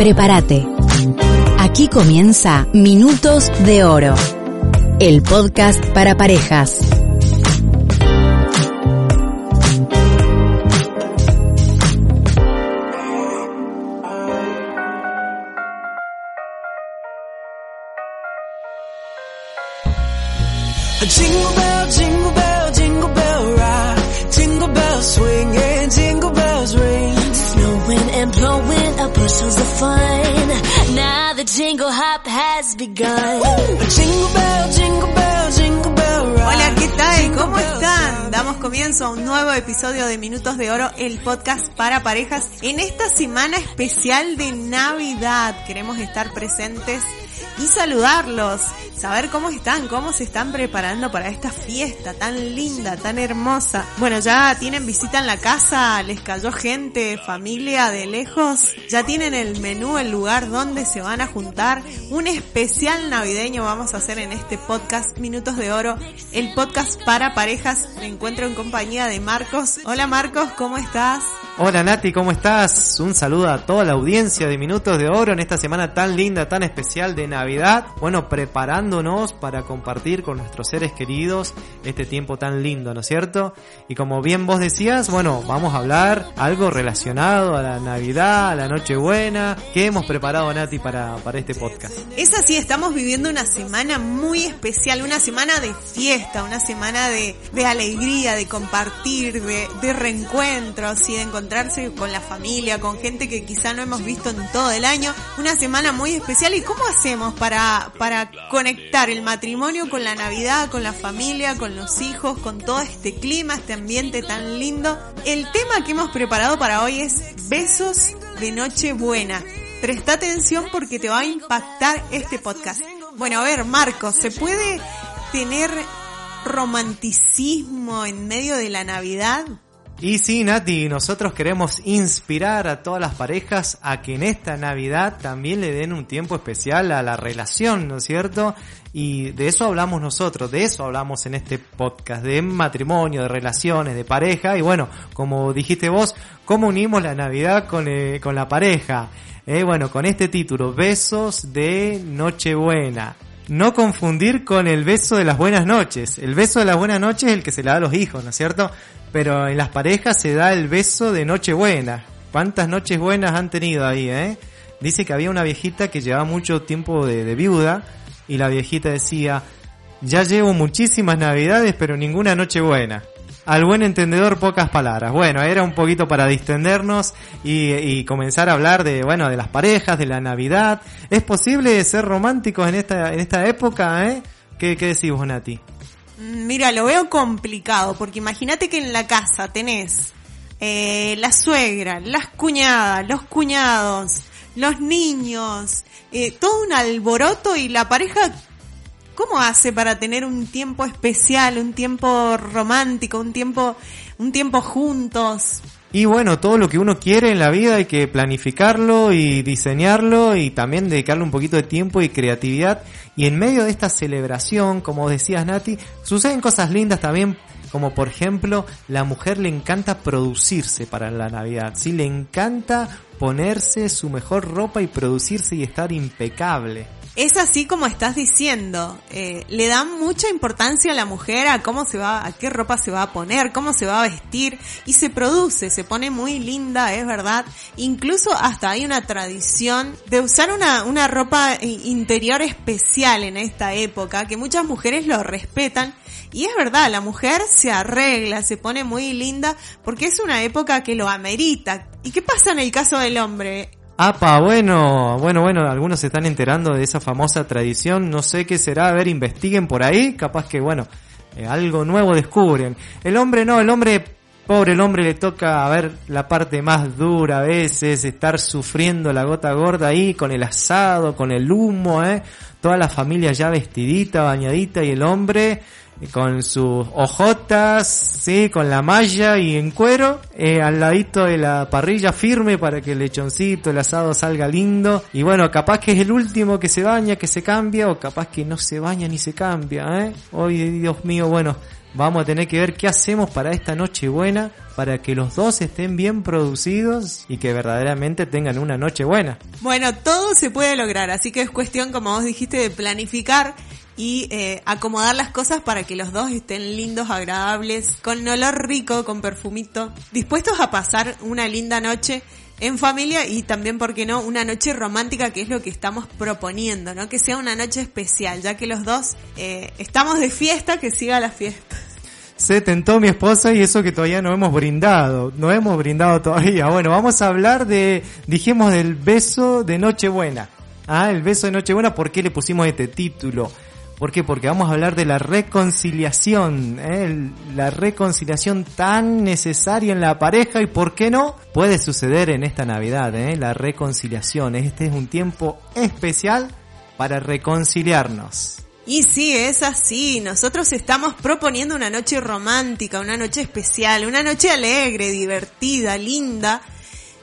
Prepárate. Aquí comienza Minutos de Oro, el podcast para parejas. Blowing up bushels of fun. Now the jingle hop has begun. Jingle bell, jingle bell, jingle bell rock. Hola, ¿qué tal? ¿Cómo están? Damos comienzo a un nuevo episodio de Minutos de Oro, el podcast para parejas. En esta semana especial de Navidad queremos estar presentes y saludarlos, saber cómo están, cómo se están preparando para esta fiesta tan linda, tan hermosa. Bueno, ya tienen visita en la casa, les cayó gente, familia de lejos, ya tienen el menú, el lugar donde se van a juntar. Un especial navideño vamos a hacer en este podcast Minutos de Oro, el podcast para parejas. Me encuentro en compañía de Marcos. Hola Marcos, ¿cómo estás? Hola Nati, ¿cómo estás? Un saludo a toda la audiencia de Minutos de Oro en esta semana tan linda, tan especial de Navidad. Bueno, preparándonos para compartir con nuestros seres queridos este tiempo tan lindo, ¿no es cierto? Y como bien vos decías, bueno, vamos a hablar algo relacionado a la Navidad, a la Nochebuena. ¿Qué hemos preparado Nati para, para este podcast? Es así, estamos viviendo una semana muy especial, una semana de fiesta, una semana de, de alegría, de compartir, de, de reencuentros y de encontrarse con la familia, con gente que quizá no hemos visto en todo el año. Una semana muy especial. ¿Y cómo hacemos para, para conectar el matrimonio con la Navidad, con la familia, con los hijos, con todo este clima, este ambiente tan lindo? El tema que hemos preparado para hoy es besos de Nochebuena. Presta atención porque te va a impactar este podcast. Bueno, a ver, Marcos, ¿se puede tener romanticismo en medio de la Navidad? Y sí, Nati, nosotros queremos inspirar a todas las parejas a que en esta Navidad también le den un tiempo especial a la relación, ¿no es cierto? Y de eso hablamos nosotros, de eso hablamos en este podcast, de matrimonio, de relaciones, de pareja. Y bueno, como dijiste vos, ¿cómo unimos la Navidad con, eh, con la pareja? Eh, bueno, con este título, Besos de Nochebuena. No confundir con el beso de las buenas noches. El beso de las buenas noches es el que se le da a los hijos, ¿no es cierto? Pero en las parejas se da el beso de Nochebuena. ¿Cuántas noches buenas han tenido ahí, eh? Dice que había una viejita que llevaba mucho tiempo de, de viuda y la viejita decía, ya llevo muchísimas navidades pero ninguna noche buena. Al buen entendedor pocas palabras. Bueno, era un poquito para distendernos y, comenzar a hablar de, bueno, de las parejas, de la Navidad. ¿Es posible ser románticos en esta, en esta época, eh? ¿Qué, qué decís vos, Nati? Mira, lo veo complicado, porque imagínate que en la casa tenés eh, la suegra, las cuñadas, los cuñados, los niños, eh, todo un alboroto y la pareja, ¿cómo hace para tener un tiempo especial, un tiempo romántico, un tiempo, un tiempo juntos? Y bueno, todo lo que uno quiere en la vida hay que planificarlo y diseñarlo y también dedicarle un poquito de tiempo y creatividad. Y en medio de esta celebración, como decías Nati, suceden cosas lindas también, como por ejemplo, la mujer le encanta producirse para la Navidad, ¿sí? Le encanta ponerse su mejor ropa y producirse y estar impecable. Es así como estás diciendo, eh, le dan mucha importancia a la mujer a cómo se va, a qué ropa se va a poner, cómo se va a vestir y se produce, se pone muy linda, es verdad. Incluso hasta hay una tradición de usar una, una ropa interior especial en esta época que muchas mujeres lo respetan y es verdad, la mujer se arregla, se pone muy linda porque es una época que lo amerita. ¿Y qué pasa en el caso del hombre? Apa, bueno, bueno, bueno, algunos se están enterando de esa famosa tradición, no sé qué será, a ver, investiguen por ahí, capaz que, bueno, eh, algo nuevo descubren. El hombre no, el hombre, pobre el hombre le toca, a ver, la parte más dura a veces, estar sufriendo la gota gorda ahí con el asado, con el humo, eh, toda la familia ya vestidita, bañadita y el hombre con sus ojotas, sí, con la malla y en cuero, eh, al ladito de la parrilla firme para que el lechoncito, el asado salga lindo. Y bueno, capaz que es el último que se baña, que se cambia, o capaz que no se baña ni se cambia, ¿eh? Hoy, Dios mío, bueno, vamos a tener que ver qué hacemos para esta noche buena, para que los dos estén bien producidos y que verdaderamente tengan una noche buena. Bueno, todo se puede lograr, así que es cuestión, como vos dijiste, de planificar y eh, acomodar las cosas para que los dos estén lindos, agradables, con olor rico, con perfumito, dispuestos a pasar una linda noche en familia y también, ¿por qué no?, una noche romántica, que es lo que estamos proponiendo, ¿no? Que sea una noche especial, ya que los dos eh, estamos de fiesta, que siga la fiesta. Se tentó mi esposa y eso que todavía no hemos brindado, no hemos brindado todavía. Bueno, vamos a hablar de, dijimos del beso de Nochebuena. Ah, el beso de Nochebuena, ¿por qué le pusimos este título? ¿Por qué? Porque vamos a hablar de la reconciliación, ¿eh? La reconciliación tan necesaria en la pareja y por qué no puede suceder en esta Navidad, ¿eh? la reconciliación. Este es un tiempo especial para reconciliarnos. Y sí, es así. Nosotros estamos proponiendo una noche romántica, una noche especial, una noche alegre, divertida, linda.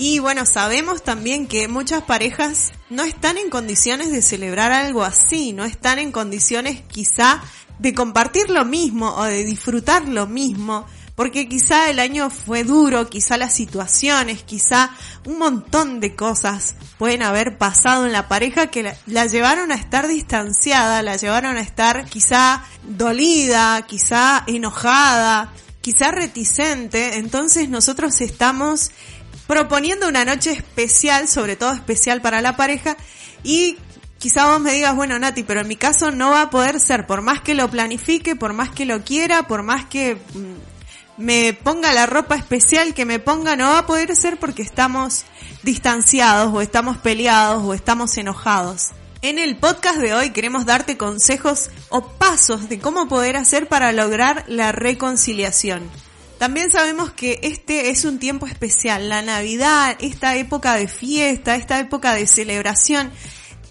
Y bueno, sabemos también que muchas parejas no están en condiciones de celebrar algo así, no están en condiciones quizá de compartir lo mismo o de disfrutar lo mismo, porque quizá el año fue duro, quizá las situaciones, quizá un montón de cosas pueden haber pasado en la pareja que la, la llevaron a estar distanciada, la llevaron a estar quizá dolida, quizá enojada, quizá reticente, entonces nosotros estamos proponiendo una noche especial, sobre todo especial para la pareja y quizá vos me digas, bueno Nati, pero en mi caso no va a poder ser, por más que lo planifique, por más que lo quiera, por más que mm, me ponga la ropa especial que me ponga, no va a poder ser porque estamos distanciados o estamos peleados o estamos enojados. En el podcast de hoy queremos darte consejos o pasos de cómo poder hacer para lograr la reconciliación. También sabemos que este es un tiempo especial, la Navidad, esta época de fiesta, esta época de celebración,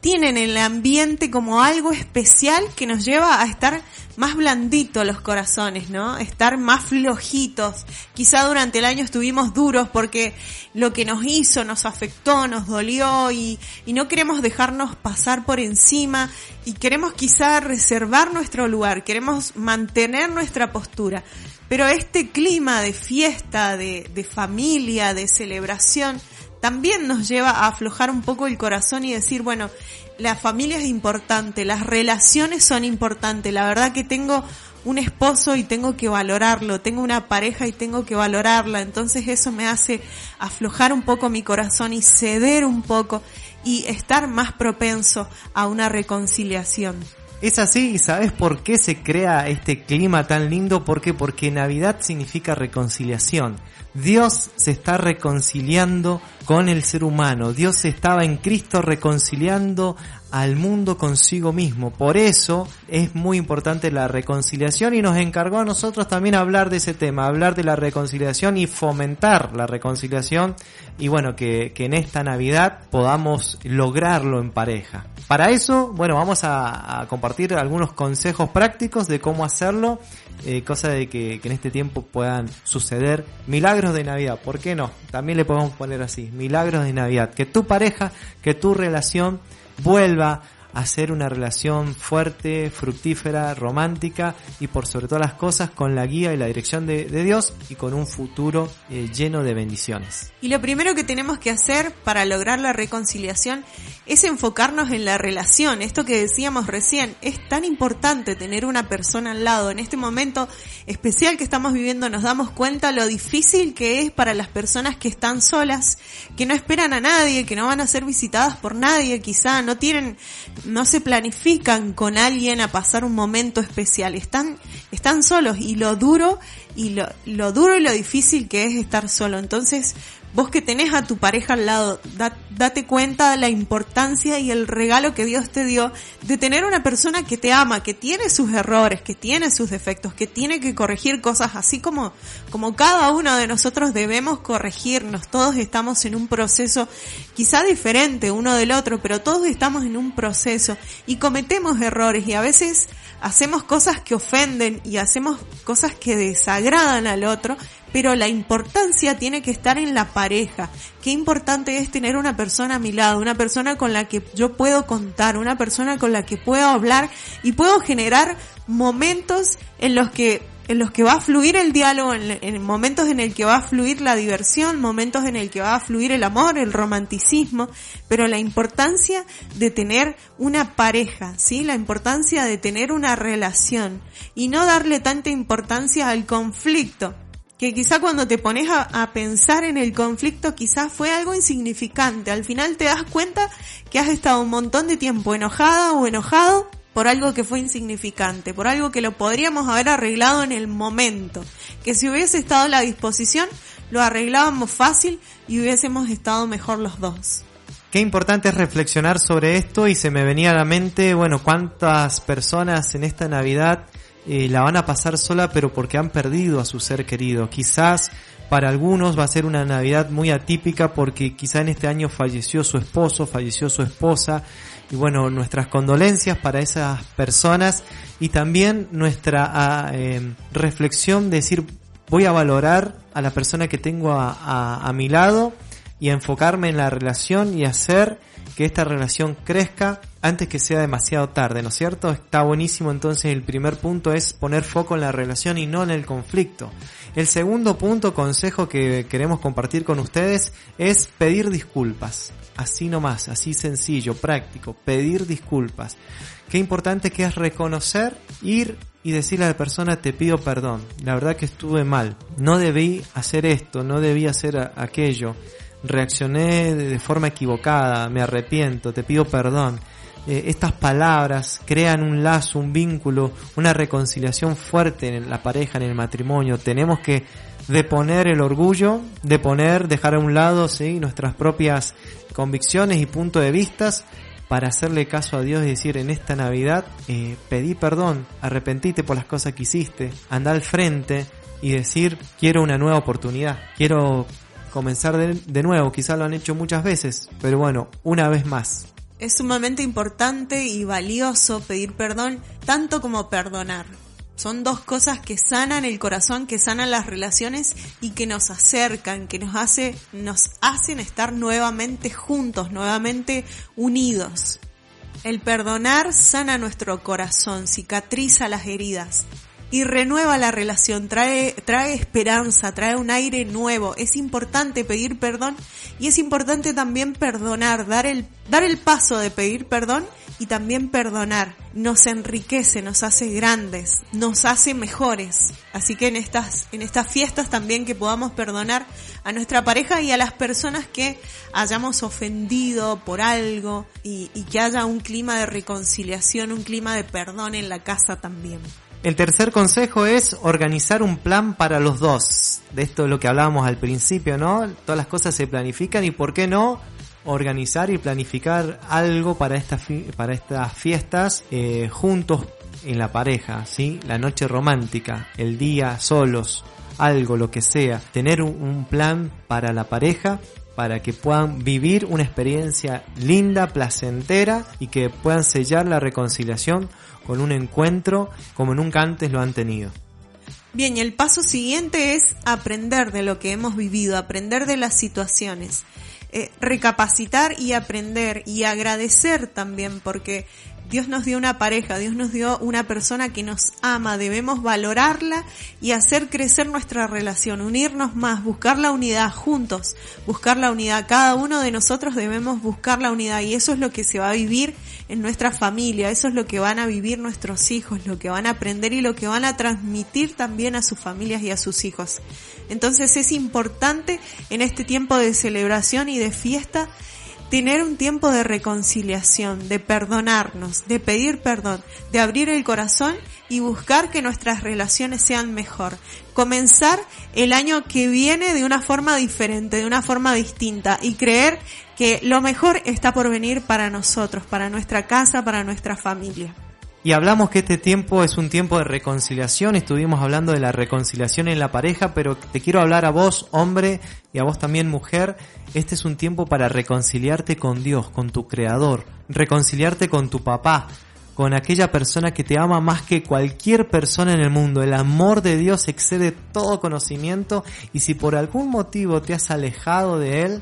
tienen el ambiente como algo especial que nos lleva a estar más blanditos los corazones, ¿no? Estar más flojitos. Quizá durante el año estuvimos duros porque lo que nos hizo nos afectó, nos dolió y, y no queremos dejarnos pasar por encima y queremos quizá reservar nuestro lugar, queremos mantener nuestra postura. Pero este clima de fiesta, de, de familia, de celebración, también nos lleva a aflojar un poco el corazón y decir, bueno, la familia es importante, las relaciones son importantes, la verdad que tengo un esposo y tengo que valorarlo, tengo una pareja y tengo que valorarla, entonces eso me hace aflojar un poco mi corazón y ceder un poco y estar más propenso a una reconciliación. Es así, ¿y sabes por qué se crea este clima tan lindo? ¿Por qué? Porque Navidad significa reconciliación. Dios se está reconciliando con el ser humano. Dios estaba en Cristo reconciliando al mundo consigo mismo. Por eso es muy importante la reconciliación y nos encargó a nosotros también hablar de ese tema, hablar de la reconciliación y fomentar la reconciliación y bueno, que, que en esta Navidad podamos lograrlo en pareja. Para eso, bueno, vamos a, compartir algunos consejos prácticos de cómo hacerlo, eh, cosa de que, que en este tiempo puedan suceder milagros de Navidad. ¿Por qué no? También le podemos poner así, milagros de Navidad. Que tu pareja, que tu relación vuelva a ser una relación fuerte, fructífera, romántica y por sobre todas las cosas con la guía y la dirección de, de Dios y con un futuro eh, lleno de bendiciones. Y lo primero que tenemos que hacer para lograr la reconciliación es enfocarnos en la relación. Esto que decíamos recién, es tan importante tener una persona al lado. En este momento especial que estamos viviendo nos damos cuenta lo difícil que es para las personas que están solas, que no esperan a nadie, que no van a ser visitadas por nadie, quizá no tienen, no se planifican con alguien a pasar un momento especial. Están, están solos y lo duro y lo, lo duro y lo difícil que es estar solo. Entonces, vos que tenés a tu pareja al lado, da- date cuenta de la importancia y el regalo que Dios te dio de tener una persona que te ama, que tiene sus errores, que tiene sus defectos, que tiene que corregir cosas así como, como cada uno de nosotros debemos corregirnos. Todos estamos en un proceso quizá diferente uno del otro, pero todos estamos en un proceso y cometemos errores y a veces hacemos cosas que ofenden y hacemos cosas que desagradan al otro, pero la importancia tiene que estar en la pareja. Qué importante es tener una persona a mi lado, una persona con la que yo puedo contar, una persona con la que puedo hablar y puedo generar momentos en los que en los que va a fluir el diálogo, en, en momentos en el que va a fluir la diversión, momentos en el que va a fluir el amor, el romanticismo, pero la importancia de tener una pareja, ¿sí? La importancia de tener una relación y no darle tanta importancia al conflicto que quizá cuando te pones a, pensar en el conflicto quizás fue algo insignificante. Al final te das cuenta que has estado un montón de tiempo enojada o enojado por algo que fue insignificante, por algo que lo podríamos haber arreglado en el momento, que si hubiese estado a la disposición lo arreglábamos fácil y hubiésemos estado mejor los dos. Qué importante es reflexionar sobre esto y se me venía a la mente, bueno, cuántas personas en esta Navidad eh, la van a pasar sola pero porque han perdido a su ser querido. Quizás para algunos va a ser una Navidad muy atípica porque quizá en este año falleció su esposo, falleció su esposa y bueno, nuestras condolencias para esas personas y también nuestra eh, reflexión de decir voy a valorar a la persona que tengo a, a, a mi lado y a enfocarme en la relación y hacer que esta relación crezca antes que sea demasiado tarde, ¿no es cierto? Está buenísimo entonces el primer punto es poner foco en la relación y no en el conflicto. El segundo punto, consejo que queremos compartir con ustedes es pedir disculpas. Así nomás, así sencillo, práctico, pedir disculpas. Qué importante que es reconocer, ir y decirle a la persona te pido perdón. La verdad que estuve mal. No debí hacer esto, no debí hacer aquello. Reaccioné de forma equivocada, me arrepiento, te pido perdón eh, estas palabras crean un lazo, un vínculo, una reconciliación fuerte en la pareja, en el matrimonio. Tenemos que deponer el orgullo, deponer, dejar a un lado ¿sí? nuestras propias convicciones y puntos de vistas para hacerle caso a Dios y decir en esta Navidad eh, pedí perdón, arrepentite por las cosas que hiciste, anda al frente y decir quiero una nueva oportunidad, quiero comenzar de, de nuevo, quizás lo han hecho muchas veces, pero bueno, una vez más. Es sumamente importante y valioso pedir perdón tanto como perdonar. Son dos cosas que sanan el corazón, que sanan las relaciones y que nos acercan, que nos hace, nos hacen estar nuevamente juntos, nuevamente unidos. El perdonar sana nuestro corazón, cicatriza las heridas y renueva la relación, trae, trae esperanza, trae un aire nuevo. Es importante pedir perdón y es importante también perdonar, dar el, dar el paso de pedir perdón y también perdonar. Nos enriquece, nos hace grandes, nos hace mejores. Así que en estas, en estas fiestas también que podamos perdonar a nuestra pareja y a las personas que hayamos ofendido por algo y, y que haya un clima de reconciliación, un clima de perdón en la casa también. El tercer consejo es organizar un plan para los dos. De esto es lo que hablábamos al principio, ¿no? Todas las cosas se planifican y por qué no organizar y planificar algo para estas para estas fiestas eh, juntos en la pareja, ¿sí? La noche romántica, el día solos, algo, lo que sea. Tener un, un plan para la pareja para que puedan vivir una experiencia linda, placentera y que puedan sellar la reconciliación con un encuentro como nunca antes lo han tenido. Bien, y el paso siguiente es aprender de lo que hemos vivido, aprender de las situaciones, eh, recapacitar y aprender y agradecer también, porque Dios nos dio una pareja, Dios nos dio una persona que nos ama, debemos valorarla y hacer crecer nuestra relación, unirnos más, buscar la unidad juntos, buscar la unidad. Cada uno de nosotros debemos buscar la unidad y eso es lo que se va a vivir en nuestra familia, eso es lo que van a vivir nuestros hijos, lo que van a aprender y lo que van a transmitir también a sus familias y a sus hijos. Entonces es importante en este tiempo de celebración y de fiesta tener un tiempo de reconciliación, de perdonarnos, de pedir perdón, de abrir el corazón y buscar que nuestras relaciones sean mejor. Comenzar el año que viene de una forma diferente, de una forma distinta y creer que lo mejor está por venir para nosotros, para nuestra casa, para nuestra familia. Y hablamos que este tiempo es un tiempo de reconciliación, estuvimos hablando de la reconciliación en la pareja, pero te quiero hablar a vos, hombre, y a vos también, mujer. Este es un tiempo para reconciliarte con Dios, con tu Creador, reconciliarte con tu papá, con aquella persona que te ama más que cualquier persona en el mundo. El amor de Dios excede todo conocimiento y si por algún motivo te has alejado de Él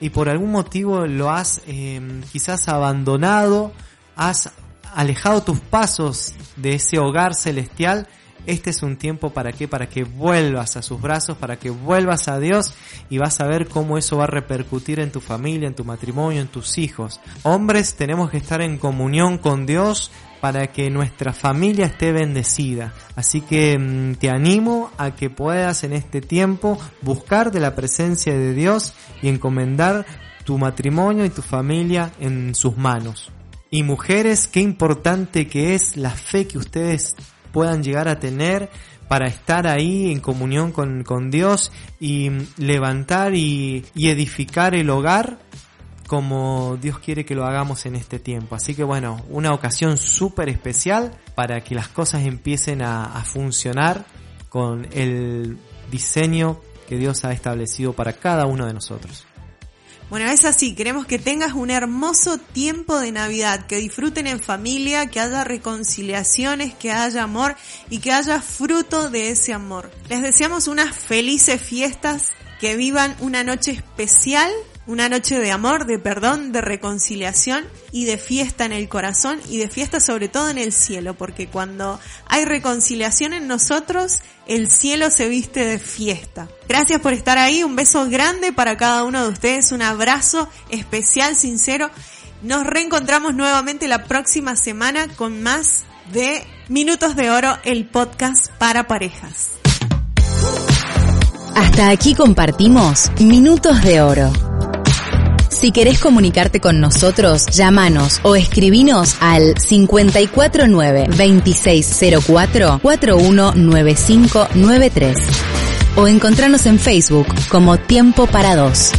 y por algún motivo lo has eh, quizás abandonado, has alejado tus pasos de ese hogar celestial, este es un tiempo para qué? Para que vuelvas a sus brazos, para que vuelvas a Dios y vas a ver cómo eso va a repercutir en tu familia, en tu matrimonio, en tus hijos. Hombres, tenemos que estar en comunión con Dios para que nuestra familia esté bendecida. Así que mm, te animo a que puedas en este tiempo buscar de la presencia de Dios y encomendar tu matrimonio y tu familia en sus manos. Y mujeres, qué importante que es la fe que ustedes puedan llegar a tener para estar ahí en comunión con, con Dios y levantar y, edificar el hogar como Dios quiere que lo hagamos en este tiempo. Así que bueno, una ocasión súper especial para que las cosas empiecen a, funcionar con el diseño que Dios ha establecido para cada uno de nosotros. Bueno, es así, queremos que tengas un hermoso tiempo de Navidad, que disfruten en familia, que haya reconciliaciones, que haya amor y que haya fruto de ese amor. Les deseamos unas felices fiestas, que vivan una noche especial una noche de amor, de perdón, de reconciliación y de fiesta en el corazón y de fiesta sobre todo en el cielo, porque cuando hay reconciliación en nosotros, el cielo se viste de fiesta. Gracias por estar ahí, un beso grande para cada uno de ustedes, un abrazo especial, sincero. Nos reencontramos nuevamente la próxima semana con más de Minutos de Oro, el podcast para parejas. Hasta aquí compartimos Minutos de Oro. Si querés comunicarte con nosotros, llámanos o escribinos al 549-2604-419593 o encontranos en Facebook como Tiempo para Dos.